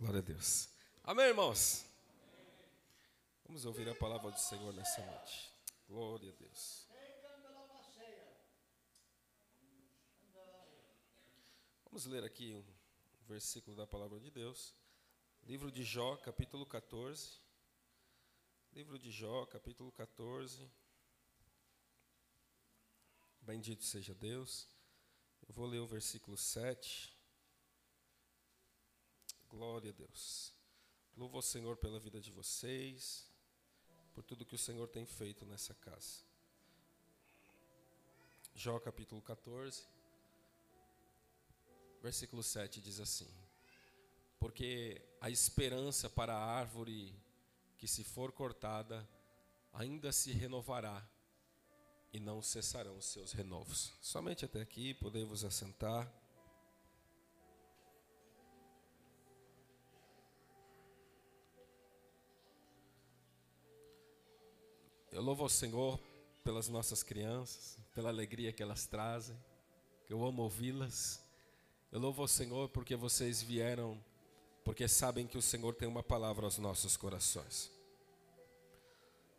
Glória a Deus. Amém, irmãos? Vamos ouvir a palavra do Senhor nessa noite. Glória a Deus. Vamos ler aqui um versículo da palavra de Deus. Livro de Jó, capítulo 14. Livro de Jó, capítulo 14. Bendito seja Deus. Eu vou ler o versículo 7. Glória a Deus. Louvo ao Senhor pela vida de vocês, por tudo que o Senhor tem feito nessa casa. Jó capítulo 14, versículo 7 diz assim: Porque a esperança para a árvore que se for cortada ainda se renovará e não cessarão os seus renovos. Somente até aqui podemos assentar. Eu louvo ao Senhor pelas nossas crianças, pela alegria que elas trazem, que eu amo ouvi-las. Eu louvo ao Senhor porque vocês vieram, porque sabem que o Senhor tem uma palavra aos nossos corações.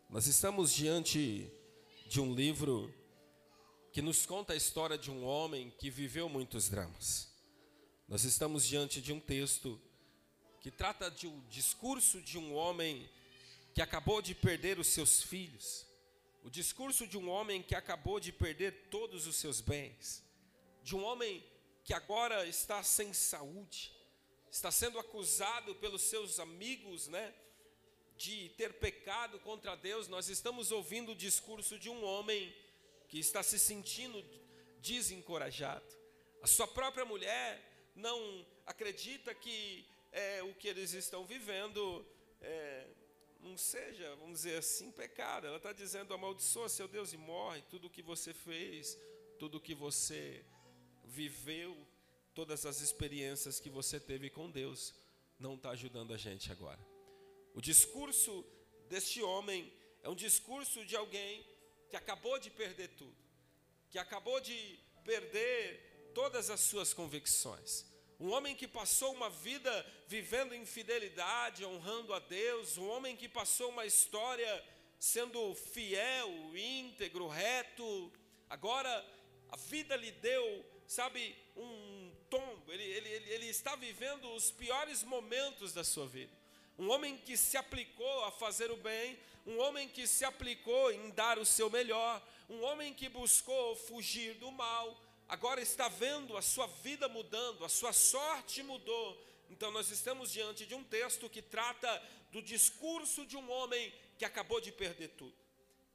Nós estamos diante de um livro que nos conta a história de um homem que viveu muitos dramas. Nós estamos diante de um texto que trata de um discurso de um homem que acabou de perder os seus filhos, o discurso de um homem que acabou de perder todos os seus bens, de um homem que agora está sem saúde, está sendo acusado pelos seus amigos, né, de ter pecado contra Deus. Nós estamos ouvindo o discurso de um homem que está se sentindo desencorajado. A sua própria mulher não acredita que é, o que eles estão vivendo é, não seja, vamos dizer assim, pecado. Ela está dizendo: amaldiçoa seu Deus e morre. Tudo o que você fez, tudo o que você viveu, todas as experiências que você teve com Deus, não está ajudando a gente agora. O discurso deste homem é um discurso de alguém que acabou de perder tudo, que acabou de perder todas as suas convicções. Um homem que passou uma vida vivendo em fidelidade, honrando a Deus, um homem que passou uma história sendo fiel, íntegro, reto. Agora a vida lhe deu, sabe, um tombo. Ele, ele, ele, ele está vivendo os piores momentos da sua vida. Um homem que se aplicou a fazer o bem, um homem que se aplicou em dar o seu melhor, um homem que buscou fugir do mal, agora está vendo a sua vida mudando, a sua sorte mudou. Então nós estamos diante de um texto que trata do discurso de um homem que acabou de perder tudo.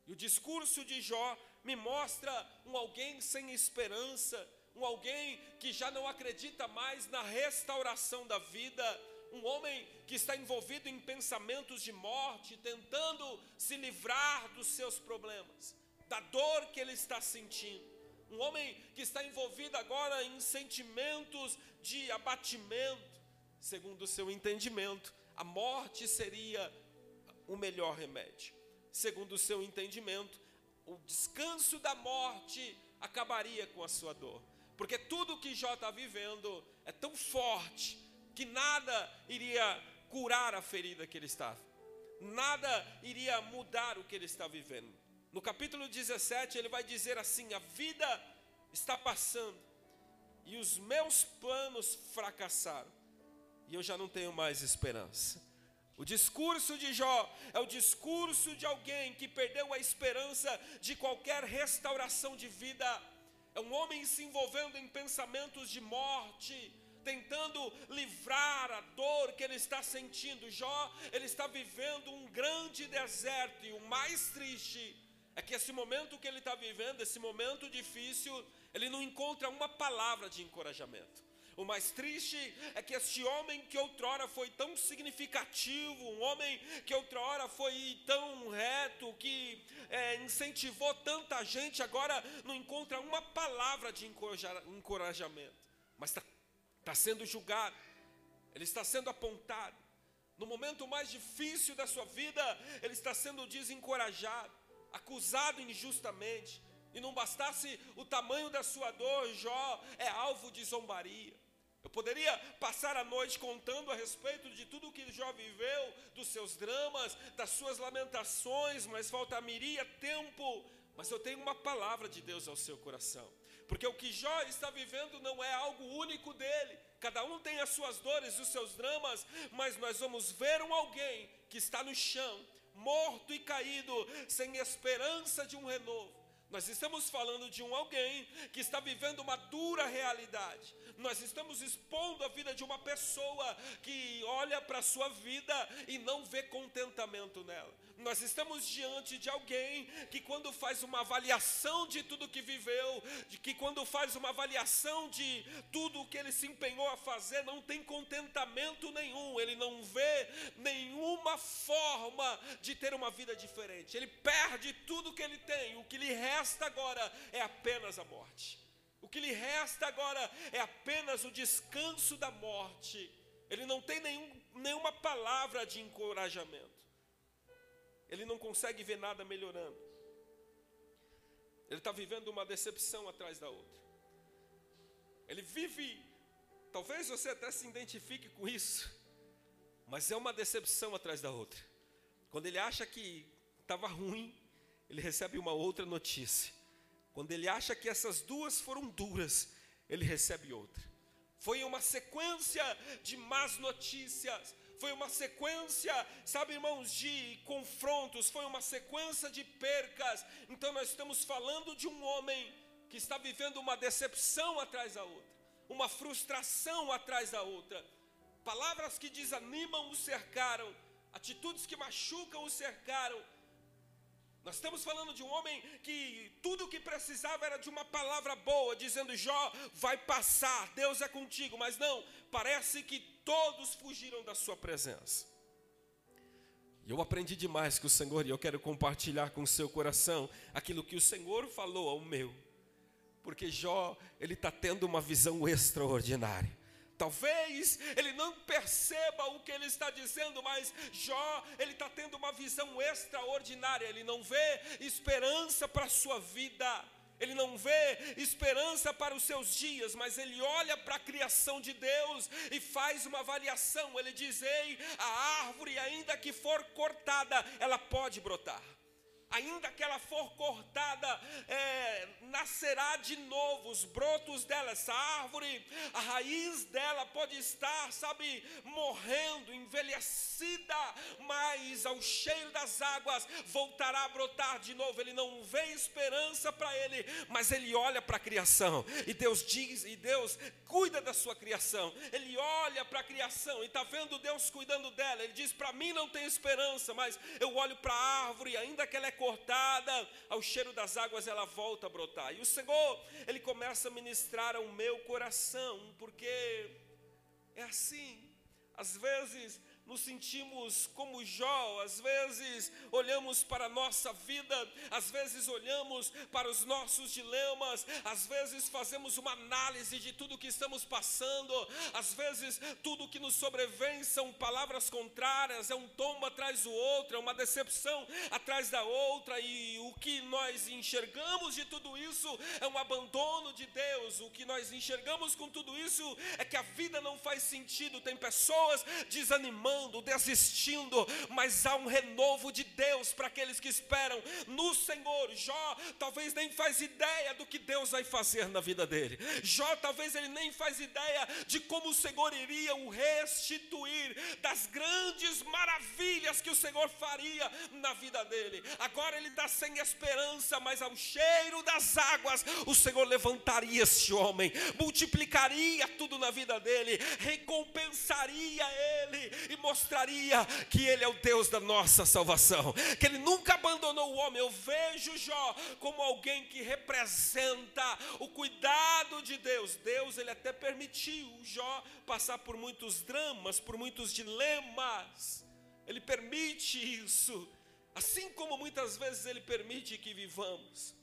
E o discurso de Jó me mostra um alguém sem esperança, um alguém que já não acredita mais na restauração da vida, um homem que está envolvido em pensamentos de morte, tentando se livrar dos seus problemas, da dor que ele está sentindo um homem que está envolvido agora em sentimentos de abatimento, segundo o seu entendimento, a morte seria o melhor remédio. Segundo o seu entendimento, o descanso da morte acabaria com a sua dor, porque tudo que Jó está vivendo é tão forte que nada iria curar a ferida que ele estava, nada iria mudar o que ele está vivendo. No capítulo 17, ele vai dizer assim: A vida está passando e os meus planos fracassaram, e eu já não tenho mais esperança. O discurso de Jó é o discurso de alguém que perdeu a esperança de qualquer restauração de vida. É um homem se envolvendo em pensamentos de morte, tentando livrar a dor que ele está sentindo. Jó, ele está vivendo um grande deserto e o mais triste é que esse momento que ele está vivendo, esse momento difícil, ele não encontra uma palavra de encorajamento. O mais triste é que este homem que outrora foi tão significativo, um homem que outrora foi tão reto, que é, incentivou tanta gente, agora não encontra uma palavra de encorajamento. Mas está tá sendo julgado, ele está sendo apontado. No momento mais difícil da sua vida, ele está sendo desencorajado acusado injustamente, e não bastasse o tamanho da sua dor, Jó é alvo de zombaria. Eu poderia passar a noite contando a respeito de tudo que Jó viveu, dos seus dramas, das suas lamentações, mas faltaria tempo. Mas eu tenho uma palavra de Deus ao seu coração. Porque o que Jó está vivendo não é algo único dele. Cada um tem as suas dores, os seus dramas, mas nós vamos ver um alguém que está no chão, morto e caído, sem esperança de um renovo. Nós estamos falando de um alguém que está vivendo uma dura realidade. Nós estamos expondo a vida de uma pessoa que olha para a sua vida e não vê contentamento nela. Nós estamos diante de alguém que, quando faz uma avaliação de tudo que viveu, de que, quando faz uma avaliação de tudo o que ele se empenhou a fazer, não tem contentamento nenhum, ele não vê nenhuma forma de ter uma vida diferente. Ele perde tudo que ele tem, o que lhe resta agora é apenas a morte. O que lhe resta agora é apenas o descanso da morte. Ele não tem nenhum, nenhuma palavra de encorajamento. Ele não consegue ver nada melhorando. Ele está vivendo uma decepção atrás da outra. Ele vive, talvez você até se identifique com isso, mas é uma decepção atrás da outra. Quando ele acha que estava ruim, ele recebe uma outra notícia. Quando ele acha que essas duas foram duras, ele recebe outra. Foi uma sequência de más notícias, foi uma sequência, sabe, irmãos, de confrontos, foi uma sequência de percas. Então nós estamos falando de um homem que está vivendo uma decepção atrás da outra, uma frustração atrás da outra. Palavras que desanimam o cercaram, atitudes que machucam o cercaram. Nós estamos falando de um homem que tudo o que precisava era de uma palavra boa, dizendo: Jó, vai passar, Deus é contigo. Mas não, parece que todos fugiram da sua presença. E eu aprendi demais com o Senhor e eu quero compartilhar com o seu coração aquilo que o Senhor falou ao meu. Porque Jó, ele está tendo uma visão extraordinária. Talvez ele não perceba o que ele está dizendo, mas Jó, ele está tendo uma visão extraordinária. Ele não vê esperança para a sua vida ele não vê esperança para os seus dias, mas ele olha para a criação de Deus e faz uma avaliação. Ele diz: Ei, a árvore, ainda que for cortada, ela pode brotar ainda que ela for cortada, é, nascerá de novo os brotos dela, essa árvore, a raiz dela pode estar, sabe, morrendo, envelhecida, mas ao cheiro das águas voltará a brotar de novo. Ele não vê esperança para ele, mas ele olha para a criação, e Deus diz, e Deus cuida da sua criação, ele olha para a criação e está vendo Deus cuidando dela. Ele diz: Para mim não tem esperança, mas eu olho para a árvore, ainda que ela é cortada, ao cheiro das águas ela volta a brotar. E o Senhor, Ele começa a ministrar ao meu coração, porque é assim. Às vezes nos sentimos como Jó, às vezes olhamos para a nossa vida, às vezes olhamos para os nossos dilemas, às vezes fazemos uma análise de tudo que estamos passando, às vezes tudo que nos sobrevém são palavras contrárias, é um tombo atrás do outro, é uma decepção atrás da outra, e o que nós enxergamos de tudo isso é um abandono de Deus, o que nós enxergamos com tudo isso é que a vida não faz sentido, tem pessoas desanimando desistindo, mas há um renovo de Deus para aqueles que esperam no Senhor. Jó talvez nem faz ideia do que Deus vai fazer na vida dele. Jó talvez ele nem faz ideia de como o Senhor iria o restituir das grandes maravilhas que o Senhor faria na vida dele. Agora ele está sem esperança, mas ao cheiro das águas o Senhor levantaria esse homem, multiplicaria tudo na vida dele, recompensaria ele e mostraria que Ele é o Deus da nossa salvação, que Ele nunca abandonou o homem. Eu vejo Jó como alguém que representa o cuidado de Deus. Deus, Ele até permitiu Jó passar por muitos dramas, por muitos dilemas. Ele permite isso, assim como muitas vezes Ele permite que vivamos.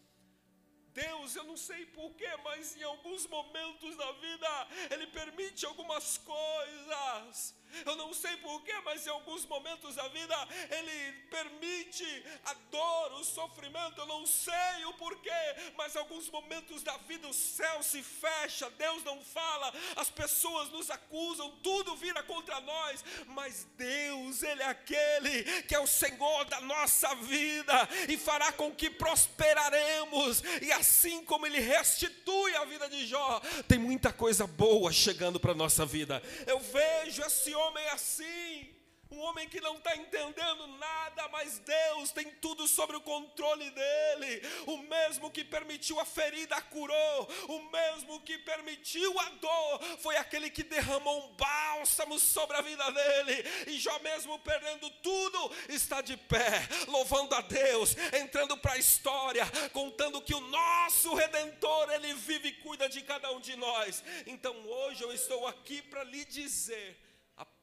Deus, eu não sei porquê, mas em alguns momentos da vida Ele permite algumas coisas Eu não sei porquê, mas em alguns momentos da vida Ele permite a dor, o sofrimento. Eu não sei o porquê, mas em alguns momentos da vida o céu se fecha, Deus não fala, as pessoas nos acusam, tudo vira contra nós. Mas Deus, Ele é aquele que é o Senhor da nossa vida e fará com que prosperaremos. E assim como Ele restitui a vida de Jó, tem muita coisa boa chegando para a nossa vida. Eu vejo esse homem assim um homem que não está entendendo nada, mas Deus tem tudo sobre o controle dele. O mesmo que permitiu a ferida curou, o mesmo que permitiu a dor, foi aquele que derramou um bálsamo sobre a vida dele. E Jó, mesmo perdendo tudo, está de pé, louvando a Deus, entrando para a história, contando que o nosso redentor, ele vive e cuida de cada um de nós. Então hoje eu estou aqui para lhe dizer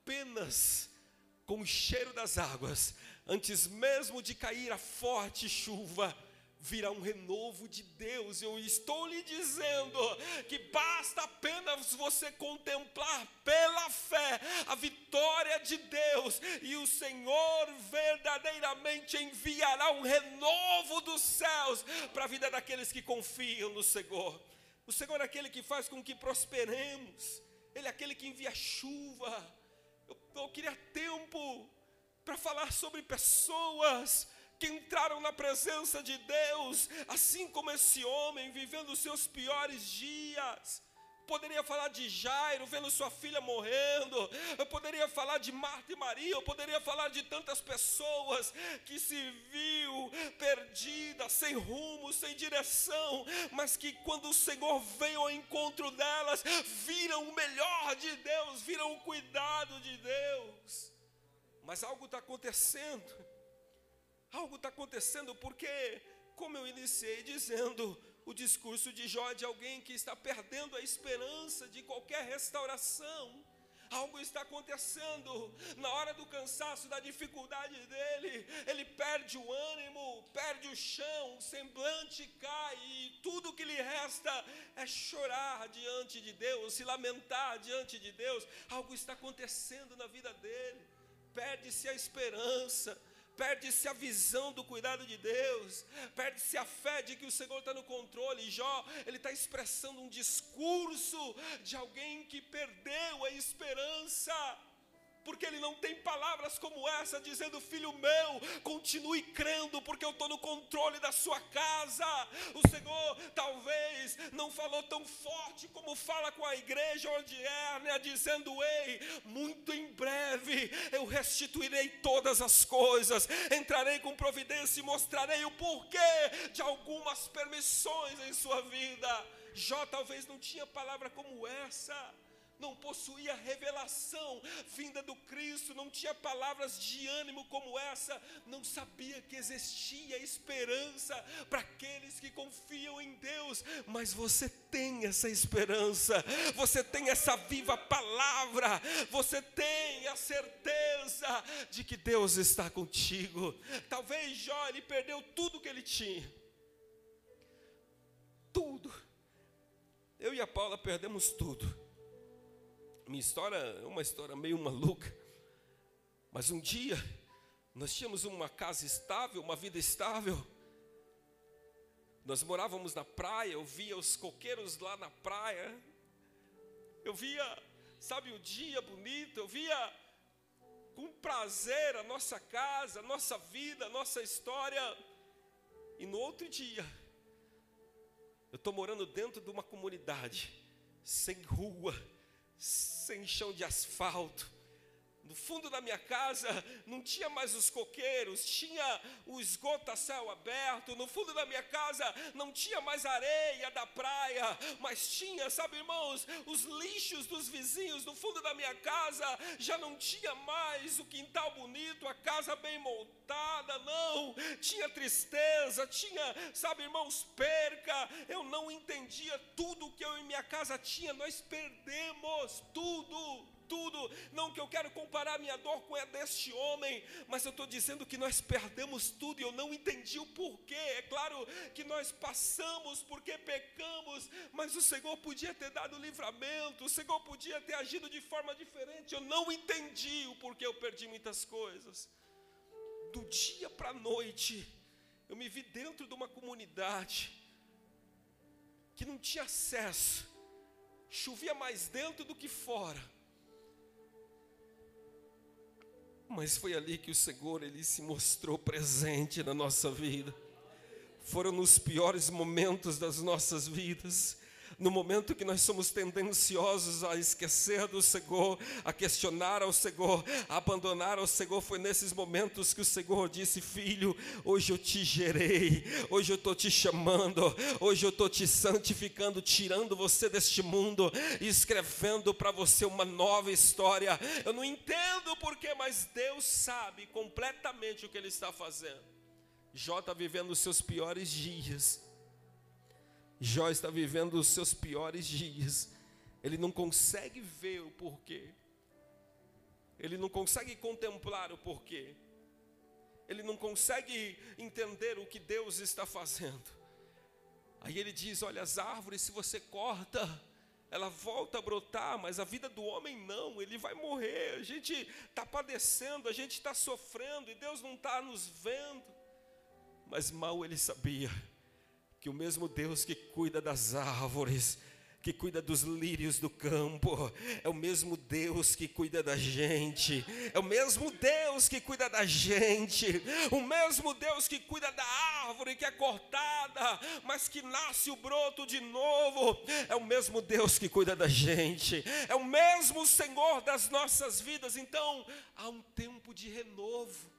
apenas com o cheiro das águas, antes mesmo de cair a forte chuva, virá um renovo de Deus. Eu estou lhe dizendo que basta apenas você contemplar pela fé a vitória de Deus, e o Senhor verdadeiramente enviará um renovo dos céus para a vida daqueles que confiam no Senhor. O Senhor é aquele que faz com que prosperemos, Ele é aquele que envia chuva eu queria tempo para falar sobre pessoas que entraram na presença de Deus, assim como esse homem vivendo os seus piores dias. Poderia falar de Jairo vendo sua filha morrendo. Eu poderia falar de Marta e Maria. Eu poderia falar de tantas pessoas que se viu perdida, sem rumo, sem direção, mas que quando o Senhor veio ao encontro delas, viram o melhor de Deus, viram o cuidado de Deus. Mas algo está acontecendo. Algo está acontecendo porque, como eu iniciei dizendo, o discurso de Jó de alguém que está perdendo a esperança de qualquer restauração. Algo está acontecendo na hora do cansaço, da dificuldade dele. Ele perde o ânimo, perde o chão, o semblante cai e tudo que lhe resta é chorar diante de Deus, se lamentar diante de Deus. Algo está acontecendo na vida dele. Perde-se a esperança perde-se a visão do cuidado de Deus, perde-se a fé de que o Senhor está no controle. Jó, ele está expressando um discurso de alguém que perdeu a esperança porque ele não tem palavras como essa dizendo: Filho meu, continue crendo, porque eu estou no controle da sua casa. O Senhor talvez não falou tão forte como fala com a igreja onde é, né, dizendo: Ei, muito em breve eu restituirei todas as coisas, entrarei com providência e mostrarei o porquê de algumas permissões em sua vida. Jó talvez não tinha palavra como essa não possuía revelação vinda do Cristo, não tinha palavras de ânimo como essa, não sabia que existia esperança para aqueles que confiam em Deus, mas você tem essa esperança, você tem essa viva palavra, você tem a certeza de que Deus está contigo. Talvez Jó ele perdeu tudo que ele tinha. Tudo. Eu e a Paula perdemos tudo. Minha história é uma história meio maluca. Mas um dia, nós tínhamos uma casa estável, uma vida estável. Nós morávamos na praia, eu via os coqueiros lá na praia. Eu via, sabe, o dia bonito, eu via com prazer a nossa casa, a nossa vida, a nossa história. E no outro dia, eu estou morando dentro de uma comunidade, sem rua, sem chão de asfalto. No fundo da minha casa não tinha mais os coqueiros, tinha o esgoto a céu aberto. No fundo da minha casa não tinha mais areia da praia, mas tinha, sabe, irmãos, os lixos dos vizinhos. No fundo da minha casa já não tinha mais o quintal bonito, a casa bem montada, não. Tinha tristeza, tinha, sabe, irmãos, perca. Eu não entendia tudo que eu e minha casa tinha, nós perdemos tudo tudo. Não que eu quero comparar minha dor com a deste homem, mas eu estou dizendo que nós perdemos tudo e eu não entendi o porquê. É claro que nós passamos porque pecamos, mas o Senhor podia ter dado livramento, o Senhor podia ter agido de forma diferente. Eu não entendi o porquê eu perdi muitas coisas. Do dia para a noite, eu me vi dentro de uma comunidade que não tinha acesso, chovia mais dentro do que fora. Mas foi ali que o Senhor ele se mostrou presente na nossa vida. Foram nos piores momentos das nossas vidas no momento que nós somos tendenciosos a esquecer do Senhor, a questionar ao Senhor, a abandonar ao Senhor, foi nesses momentos que o Senhor disse: Filho, hoje eu te gerei, hoje eu estou te chamando, hoje eu estou te santificando, tirando você deste mundo escrevendo para você uma nova história. Eu não entendo porquê, mas Deus sabe completamente o que Ele está fazendo. Jó está vivendo os seus piores dias Jó está vivendo os seus piores dias. Ele não consegue ver o porquê. Ele não consegue contemplar o porquê. Ele não consegue entender o que Deus está fazendo. Aí ele diz: Olha, as árvores, se você corta, ela volta a brotar, mas a vida do homem não, ele vai morrer. A gente está padecendo, a gente está sofrendo e Deus não está nos vendo. Mas mal ele sabia que o mesmo Deus que cuida das árvores, que cuida dos lírios do campo, é o mesmo Deus que cuida da gente, é o mesmo Deus que cuida da gente, o mesmo Deus que cuida da árvore que é cortada, mas que nasce o broto de novo, é o mesmo Deus que cuida da gente, é o mesmo Senhor das nossas vidas. Então, há um tempo de renovo.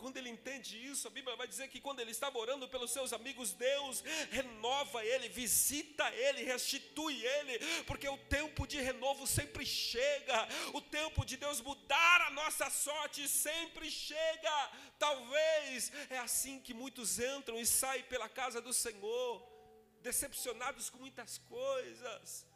Quando ele entende isso, a Bíblia vai dizer que quando ele estava orando pelos seus amigos, Deus renova ele, visita ele, restitui ele, porque o tempo de renovo sempre chega, o tempo de Deus mudar a nossa sorte sempre chega. Talvez é assim que muitos entram e saem pela casa do Senhor, decepcionados com muitas coisas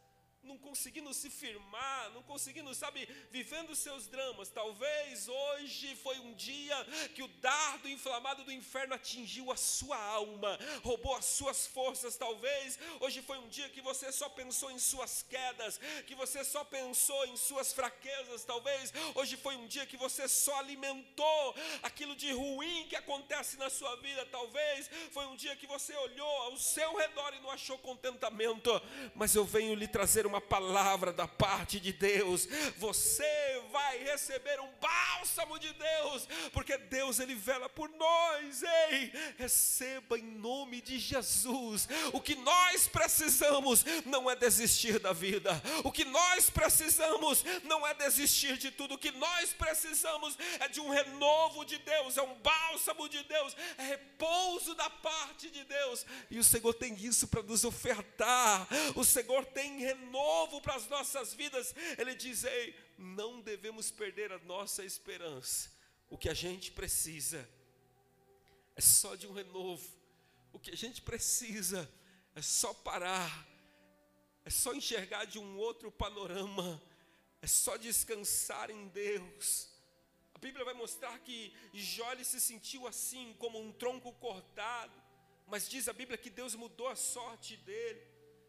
não conseguindo se firmar, não conseguindo, sabe, vivendo seus dramas. Talvez hoje foi um dia que o dardo inflamado do inferno atingiu a sua alma, roubou as suas forças. Talvez hoje foi um dia que você só pensou em suas quedas, que você só pensou em suas fraquezas. Talvez hoje foi um dia que você só alimentou aquilo de ruim que acontece na sua vida. Talvez foi um dia que você olhou ao seu redor e não achou contentamento. Mas eu venho lhe trazer uma uma palavra da parte de Deus, você vai receber um bálsamo de Deus, porque Deus ele vela por nós. Ei, receba em nome de Jesus. O que nós precisamos não é desistir da vida. O que nós precisamos não é desistir de tudo. O que nós precisamos é de um renovo de Deus, é um bálsamo de Deus, é repouso da parte de Deus. E o Senhor tem isso para nos ofertar. O Senhor tem renovo novo para as nossas vidas, ele diz: Ei, não devemos perder a nossa esperança. O que a gente precisa é só de um renovo. O que a gente precisa é só parar, é só enxergar de um outro panorama, é só descansar em Deus. A Bíblia vai mostrar que Jó se sentiu assim, como um tronco cortado, mas diz a Bíblia que Deus mudou a sorte dele.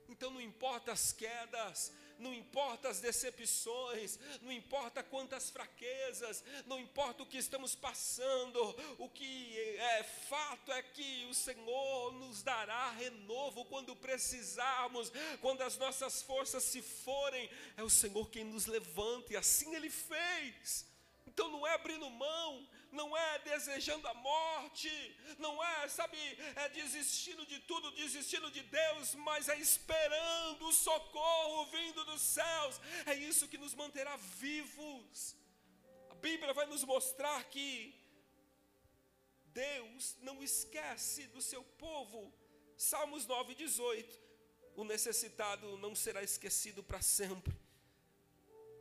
Então não importa as quedas, não importa as decepções, não importa quantas fraquezas, não importa o que estamos passando, o que é fato é que o Senhor nos dará renovo quando precisarmos, quando as nossas forças se forem, é o Senhor quem nos levanta, e assim Ele fez. Então não é abrindo mão, não é desejando a morte, não é, sabe, é desistindo de tudo, desistindo de Deus, mas é esperando o socorro vindo dos céus. É isso que nos manterá vivos. A Bíblia vai nos mostrar que Deus não esquece do seu povo. Salmos 9:18. O necessitado não será esquecido para sempre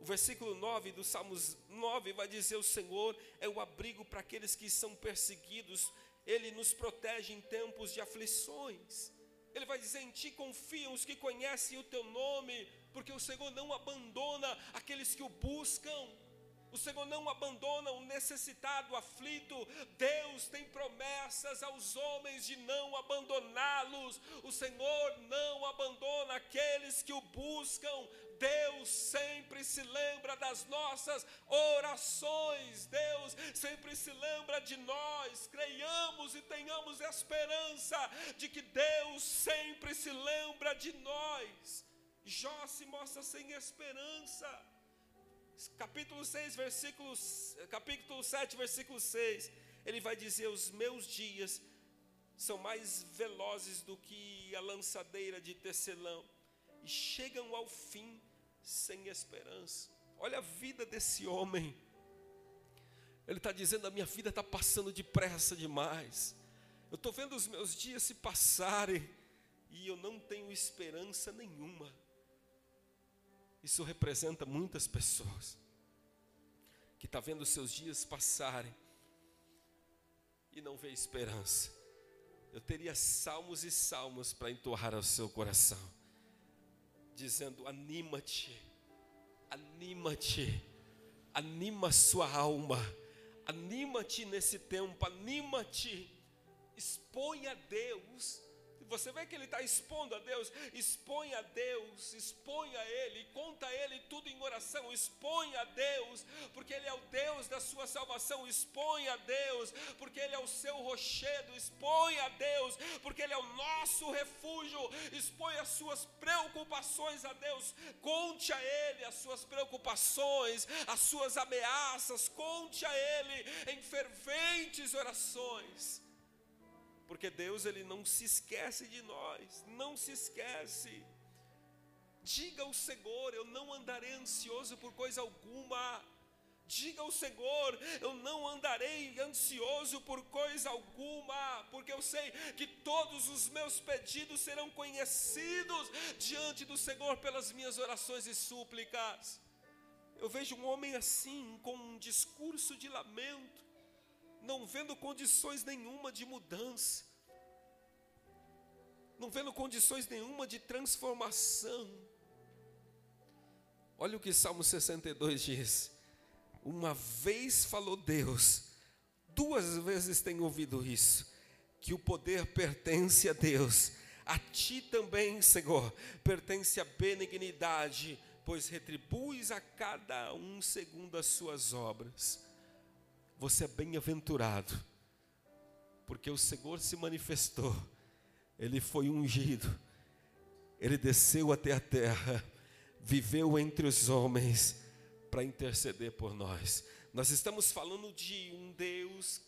o versículo 9 do Salmos 9 vai dizer: O Senhor é o abrigo para aqueles que são perseguidos, Ele nos protege em tempos de aflições. Ele vai dizer: Em ti confiam os que conhecem o teu nome, porque o Senhor não abandona aqueles que o buscam. O Senhor não abandona o necessitado, o aflito. Deus tem promessas aos homens de não abandoná-los. O Senhor não abandona aqueles que o buscam. Deus sempre se lembra das nossas orações. Deus sempre se lembra de nós. Creiamos e tenhamos esperança de que Deus sempre se lembra de nós. Jó se mostra sem esperança capítulo 6, versículos, capítulo 7, versículo 6, ele vai dizer: Os meus dias são mais velozes do que a lançadeira de tecelão, e chegam ao fim sem esperança. Olha a vida desse homem. Ele está dizendo: a minha vida está passando depressa demais. Eu estou vendo os meus dias se passarem e eu não tenho esperança nenhuma. Isso representa muitas pessoas que está vendo seus dias passarem e não vê esperança. Eu teria salmos e salmos para entoar ao seu coração, dizendo: anima-te, anima-te, anima sua alma, anima-te nesse tempo, anima-te, expõe a Deus você vê que ele está expondo a Deus, expõe a Deus, expõe a Ele, conta a Ele tudo em oração, expõe a Deus, porque Ele é o Deus da sua salvação, expõe a Deus, porque Ele é o seu rochedo, expõe a Deus, porque Ele é o nosso refúgio, expõe as suas preocupações a Deus, conte a Ele as suas preocupações, as suas ameaças, conte a Ele em ferventes orações porque Deus ele não se esquece de nós, não se esquece. Diga ao Senhor, eu não andarei ansioso por coisa alguma. Diga ao Senhor, eu não andarei ansioso por coisa alguma, porque eu sei que todos os meus pedidos serão conhecidos diante do Senhor pelas minhas orações e súplicas. Eu vejo um homem assim, com um discurso de lamento, não vendo condições nenhuma de mudança, não vendo condições nenhuma de transformação. Olha o que Salmo 62 diz: Uma vez falou Deus, duas vezes tenho ouvido isso, que o poder pertence a Deus, a ti também, Senhor, pertence a benignidade, pois retribuis a cada um segundo as suas obras você é bem-aventurado, porque o Senhor se manifestou, ele foi ungido, ele desceu até a terra, viveu entre os homens para interceder por nós. Nós estamos falando de um Deus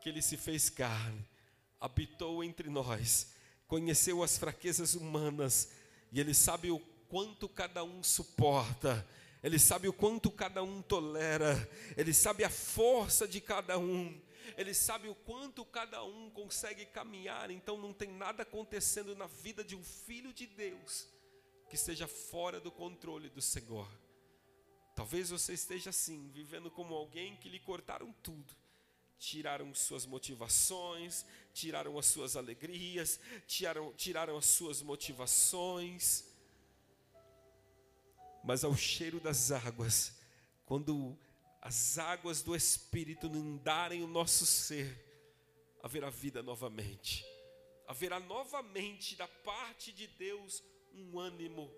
que ele se fez carne, habitou entre nós, conheceu as fraquezas humanas e ele sabe o quanto cada um suporta ele sabe o quanto cada um tolera, Ele sabe a força de cada um, Ele sabe o quanto cada um consegue caminhar. Então não tem nada acontecendo na vida de um filho de Deus que esteja fora do controle do Senhor. Talvez você esteja assim, vivendo como alguém que lhe cortaram tudo. Tiraram suas motivações, tiraram as suas alegrias, tiraram, tiraram as suas motivações mas ao cheiro das águas, quando as águas do Espírito inundarem o nosso ser, haverá vida novamente, haverá novamente da parte de Deus um ânimo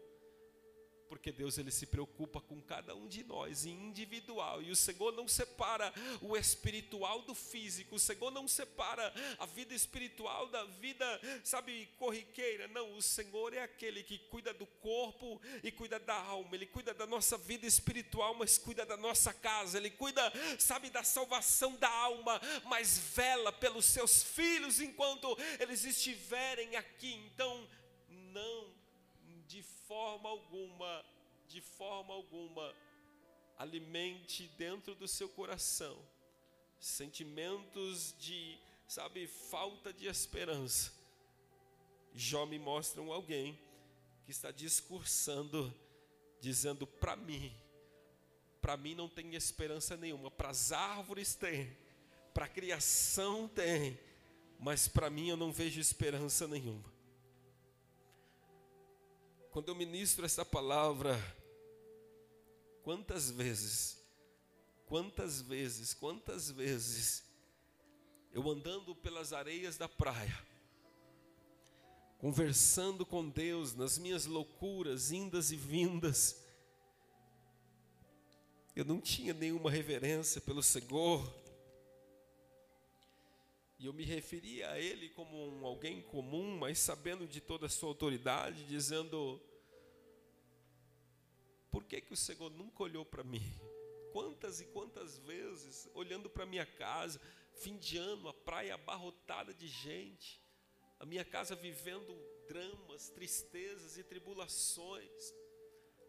porque Deus ele se preocupa com cada um de nós individual e o Senhor não separa o espiritual do físico, o Senhor não separa a vida espiritual da vida, sabe, corriqueira. Não, o Senhor é aquele que cuida do corpo e cuida da alma. Ele cuida da nossa vida espiritual, mas cuida da nossa casa. Ele cuida, sabe, da salvação da alma, mas vela pelos seus filhos enquanto eles estiverem aqui. Então, não de forma alguma, de forma alguma, alimente dentro do seu coração sentimentos de, sabe, falta de esperança. Jó me mostra um alguém que está discursando, dizendo para mim, para mim não tem esperança nenhuma, para as árvores tem, para a criação tem, mas para mim eu não vejo esperança nenhuma. Quando eu ministro essa palavra, quantas vezes, quantas vezes, quantas vezes, eu andando pelas areias da praia, conversando com Deus nas minhas loucuras, indas e vindas, eu não tinha nenhuma reverência pelo Senhor, e eu me referia a ele como um alguém comum, mas sabendo de toda a sua autoridade, dizendo: Por que, que o Senhor nunca olhou para mim? Quantas e quantas vezes, olhando para minha casa, fim de ano, a praia abarrotada de gente, a minha casa vivendo dramas, tristezas e tribulações.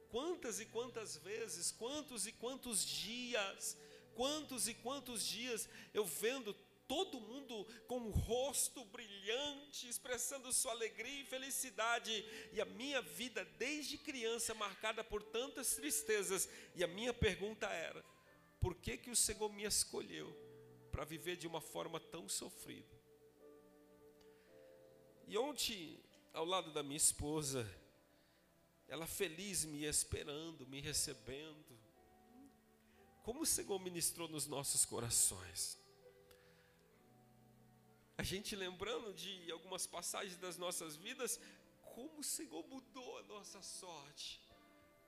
Quantas e quantas vezes, quantos e quantos dias, quantos e quantos dias eu vendo todo mundo com o rosto brilhante, expressando sua alegria e felicidade, e a minha vida desde criança marcada por tantas tristezas, e a minha pergunta era: por que que o Senhor me escolheu para viver de uma forma tão sofrida? E ontem, ao lado da minha esposa, ela feliz me esperando, me recebendo, como o Senhor ministrou nos nossos corações a gente lembrando de algumas passagens das nossas vidas, como o Senhor mudou a nossa sorte.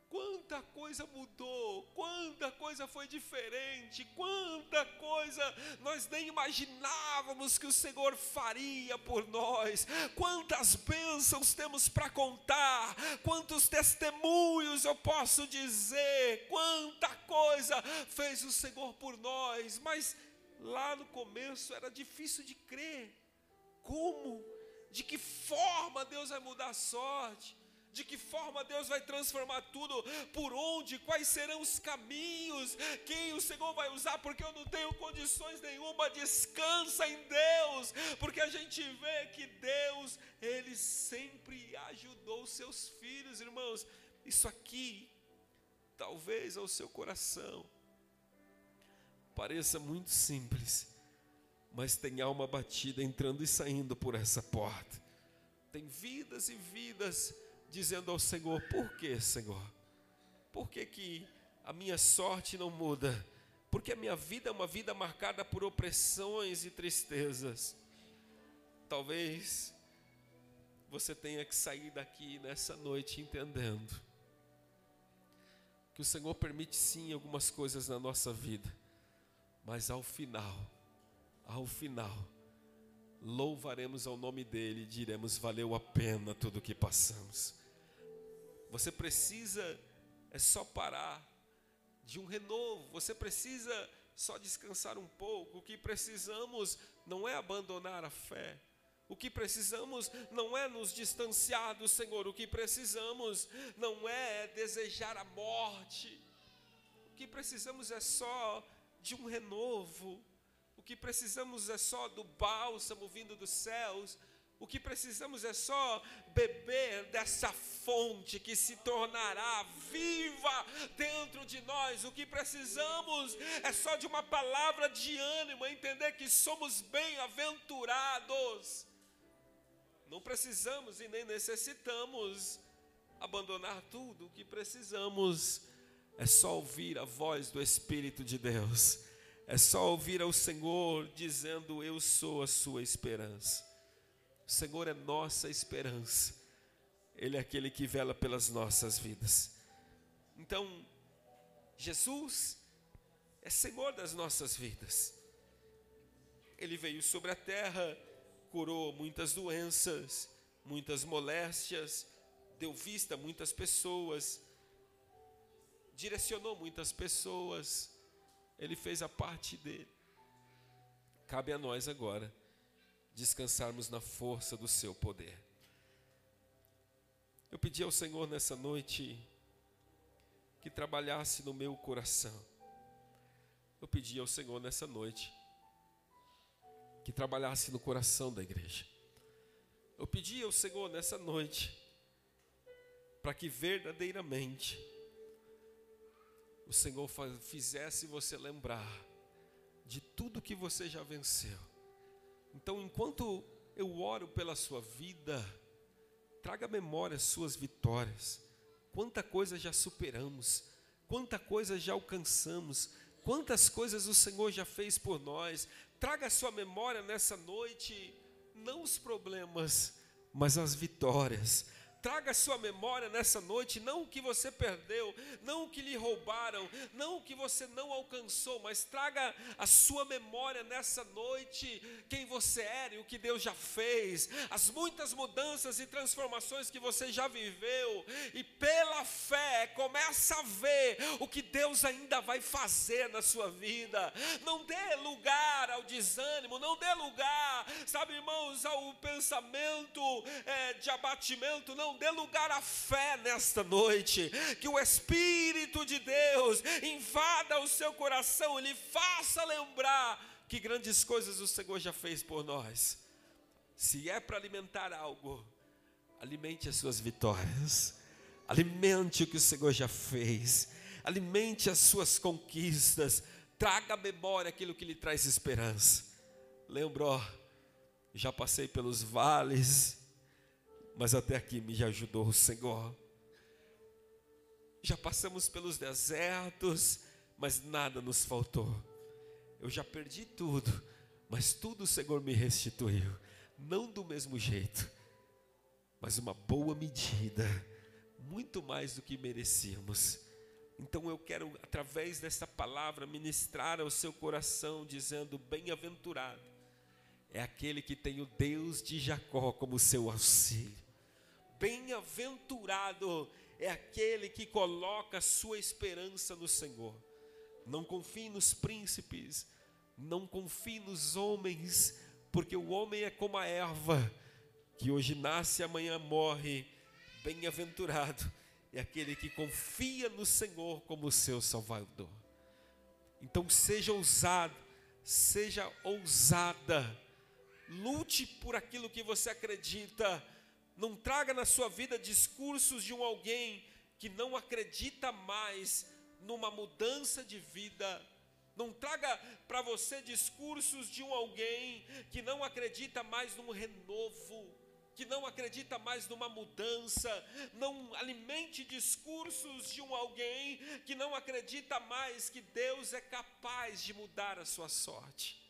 Quanta coisa mudou, quanta coisa foi diferente, quanta coisa nós nem imaginávamos que o Senhor faria por nós, quantas bênçãos temos para contar, quantos testemunhos eu posso dizer, quanta coisa fez o Senhor por nós, mas lá no começo era difícil de crer. Como? De que forma Deus vai mudar a sorte? De que forma Deus vai transformar tudo? Por onde? Quais serão os caminhos? Quem o Senhor vai usar? Porque eu não tenho condições nenhuma. Descansa em Deus, porque a gente vê que Deus, Ele sempre ajudou os seus filhos, irmãos. Isso aqui, talvez ao seu coração, pareça muito simples, mas tem alma batida entrando e saindo por essa porta. Tem vidas e vidas dizendo ao Senhor: Por que, Senhor? Por que, que a minha sorte não muda? Porque a minha vida é uma vida marcada por opressões e tristezas. Talvez você tenha que sair daqui nessa noite entendendo que o Senhor permite sim algumas coisas na nossa vida mas ao final, ao final, louvaremos ao nome dele e diremos: valeu a pena tudo o que passamos. Você precisa, é só parar de um renovo, você precisa só descansar um pouco. O que precisamos não é abandonar a fé. O que precisamos não é nos distanciar do Senhor, o que precisamos não é desejar a morte. O que precisamos é só de um renovo. O que precisamos é só do bálsamo vindo dos céus. O que precisamos é só beber dessa fonte que se tornará viva dentro de nós. O que precisamos é só de uma palavra de ânimo, entender que somos bem-aventurados. Não precisamos e nem necessitamos abandonar tudo. O que precisamos é só ouvir a voz do Espírito de Deus. É só ouvir ao Senhor dizendo: Eu sou a sua esperança. O Senhor é nossa esperança. Ele é aquele que vela pelas nossas vidas. Então, Jesus é Senhor das nossas vidas. Ele veio sobre a terra, curou muitas doenças, muitas moléstias, deu vista a muitas pessoas, direcionou muitas pessoas, ele fez a parte dele. Cabe a nós agora descansarmos na força do seu poder. Eu pedi ao Senhor nessa noite que trabalhasse no meu coração. Eu pedi ao Senhor nessa noite que trabalhasse no coração da igreja. Eu pedi ao Senhor nessa noite para que verdadeiramente o Senhor fizesse você lembrar de tudo que você já venceu. Então, enquanto eu oro pela sua vida, traga à memória as suas vitórias. Quanta coisa já superamos, quanta coisa já alcançamos, quantas coisas o Senhor já fez por nós. Traga à sua memória nessa noite não os problemas, mas as vitórias Traga à sua memória nessa noite não o que você perdeu, não o que lhe roubaram, não o que você não alcançou, mas traga à sua memória nessa noite quem você era e o que Deus já fez, as muitas mudanças e transformações que você já viveu, e pela fé começa a ver o que Deus ainda vai fazer na sua vida. Não dê lugar ao desânimo, não dê lugar, sabe, irmãos, ao pensamento é, de abatimento, não dê lugar à fé nesta noite, que o Espírito de Deus invada o seu coração e lhe faça lembrar que grandes coisas o Senhor já fez por nós. Se é para alimentar algo, alimente as suas vitórias, alimente o que o Senhor já fez, alimente as suas conquistas, traga à memória aquilo que lhe traz esperança. Lembrou, já passei pelos vales, mas até aqui me ajudou o Senhor. Já passamos pelos desertos, mas nada nos faltou. Eu já perdi tudo, mas tudo o Senhor me restituiu. Não do mesmo jeito, mas uma boa medida, muito mais do que merecíamos. Então eu quero, através desta palavra, ministrar ao seu coração, dizendo: Bem-aventurado é aquele que tem o Deus de Jacó como seu auxílio. Bem-aventurado é aquele que coloca sua esperança no Senhor. Não confie nos príncipes, não confie nos homens, porque o homem é como a erva, que hoje nasce e amanhã morre. Bem-aventurado é aquele que confia no Senhor como seu Salvador. Então seja ousado, seja ousada, lute por aquilo que você acredita não traga na sua vida discursos de um alguém que não acredita mais numa mudança de vida. Não traga para você discursos de um alguém que não acredita mais num renovo, que não acredita mais numa mudança. Não alimente discursos de um alguém que não acredita mais que Deus é capaz de mudar a sua sorte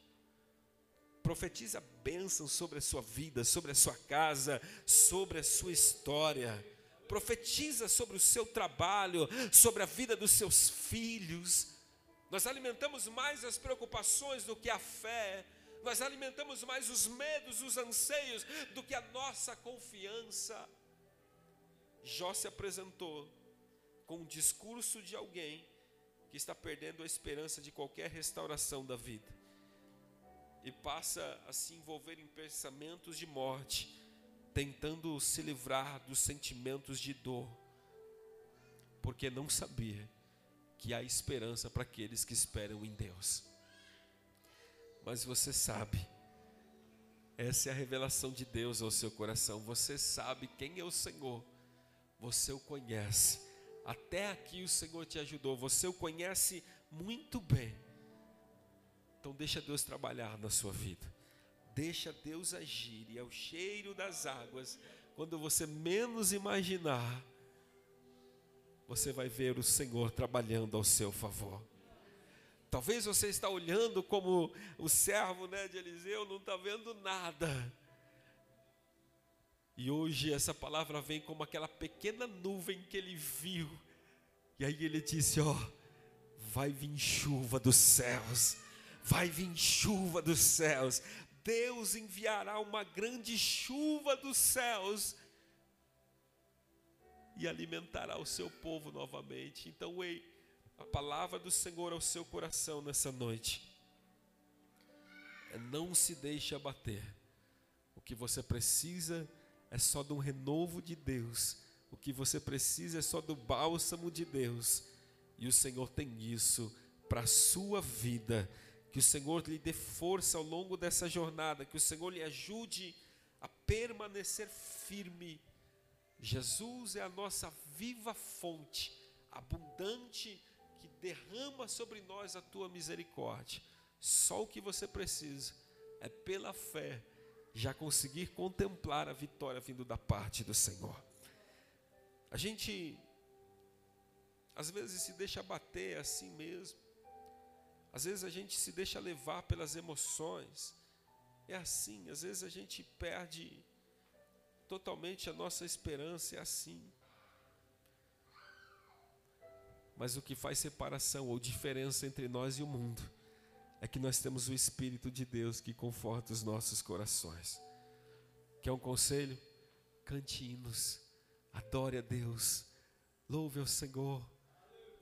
profetiza bênção sobre a sua vida, sobre a sua casa, sobre a sua história. Profetiza sobre o seu trabalho, sobre a vida dos seus filhos. Nós alimentamos mais as preocupações do que a fé. Nós alimentamos mais os medos, os anseios do que a nossa confiança. Jó se apresentou com um discurso de alguém que está perdendo a esperança de qualquer restauração da vida e passa a se envolver em pensamentos de morte, tentando se livrar dos sentimentos de dor, porque não sabia que há esperança para aqueles que esperam em Deus. Mas você sabe, essa é a revelação de Deus ao seu coração. Você sabe quem é o Senhor, você o conhece. Até aqui o Senhor te ajudou, você o conhece muito bem então deixa Deus trabalhar na sua vida. Deixa Deus agir e ao cheiro das águas, quando você menos imaginar, você vai ver o Senhor trabalhando ao seu favor. Talvez você está olhando como o servo né, de Eliseu, não está vendo nada. E hoje essa palavra vem como aquela pequena nuvem que ele viu. E aí ele disse: Ó, vai vir chuva dos céus vai vir chuva dos céus, Deus enviará uma grande chuva dos céus e alimentará o seu povo novamente. Então, ei, a palavra do Senhor ao seu coração nessa noite é não se deixe abater. O que você precisa é só de um renovo de Deus. O que você precisa é só do bálsamo de Deus. E o Senhor tem isso para a sua vida que o Senhor lhe dê força ao longo dessa jornada, que o Senhor lhe ajude a permanecer firme. Jesus é a nossa viva fonte, abundante, que derrama sobre nós a tua misericórdia. Só o que você precisa é pela fé já conseguir contemplar a vitória vindo da parte do Senhor. A gente às vezes se deixa bater assim mesmo. Às vezes a gente se deixa levar pelas emoções. É assim, às vezes a gente perde totalmente a nossa esperança, é assim. Mas o que faz separação ou diferença entre nós e o mundo é que nós temos o Espírito de Deus que conforta os nossos corações. Quer um conselho? Cante hinos, adore a Deus, louve ao Senhor.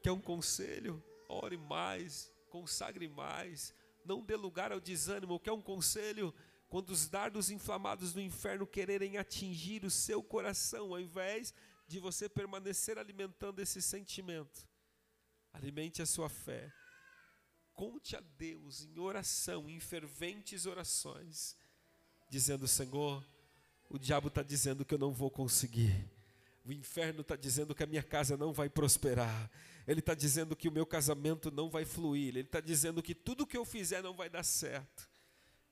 Quer um conselho? Ore mais, consagre mais, não dê lugar ao desânimo. Quer um conselho? Quando os dardos inflamados do inferno quererem atingir o seu coração, ao invés de você permanecer alimentando esse sentimento, alimente a sua fé. Conte a Deus em oração, em ferventes orações, dizendo: Senhor, o diabo está dizendo que eu não vou conseguir. O inferno está dizendo que a minha casa não vai prosperar. Ele está dizendo que o meu casamento não vai fluir. Ele está dizendo que tudo que eu fizer não vai dar certo.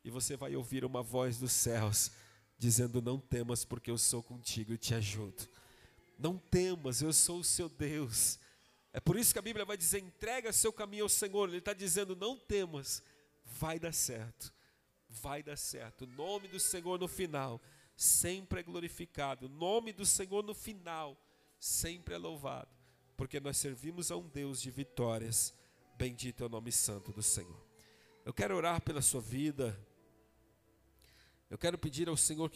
E você vai ouvir uma voz dos céus dizendo: Não temas, porque eu sou contigo e te ajudo. Não temas, eu sou o seu Deus. É por isso que a Bíblia vai dizer: entrega seu caminho ao Senhor. Ele está dizendo: não temas, vai dar certo, vai dar certo. O nome do Senhor no final sempre é glorificado. O nome do Senhor no final sempre é louvado, porque nós servimos a um Deus de vitórias. Bendito é o nome santo do Senhor. Eu quero orar pela sua vida. Eu quero pedir ao Senhor que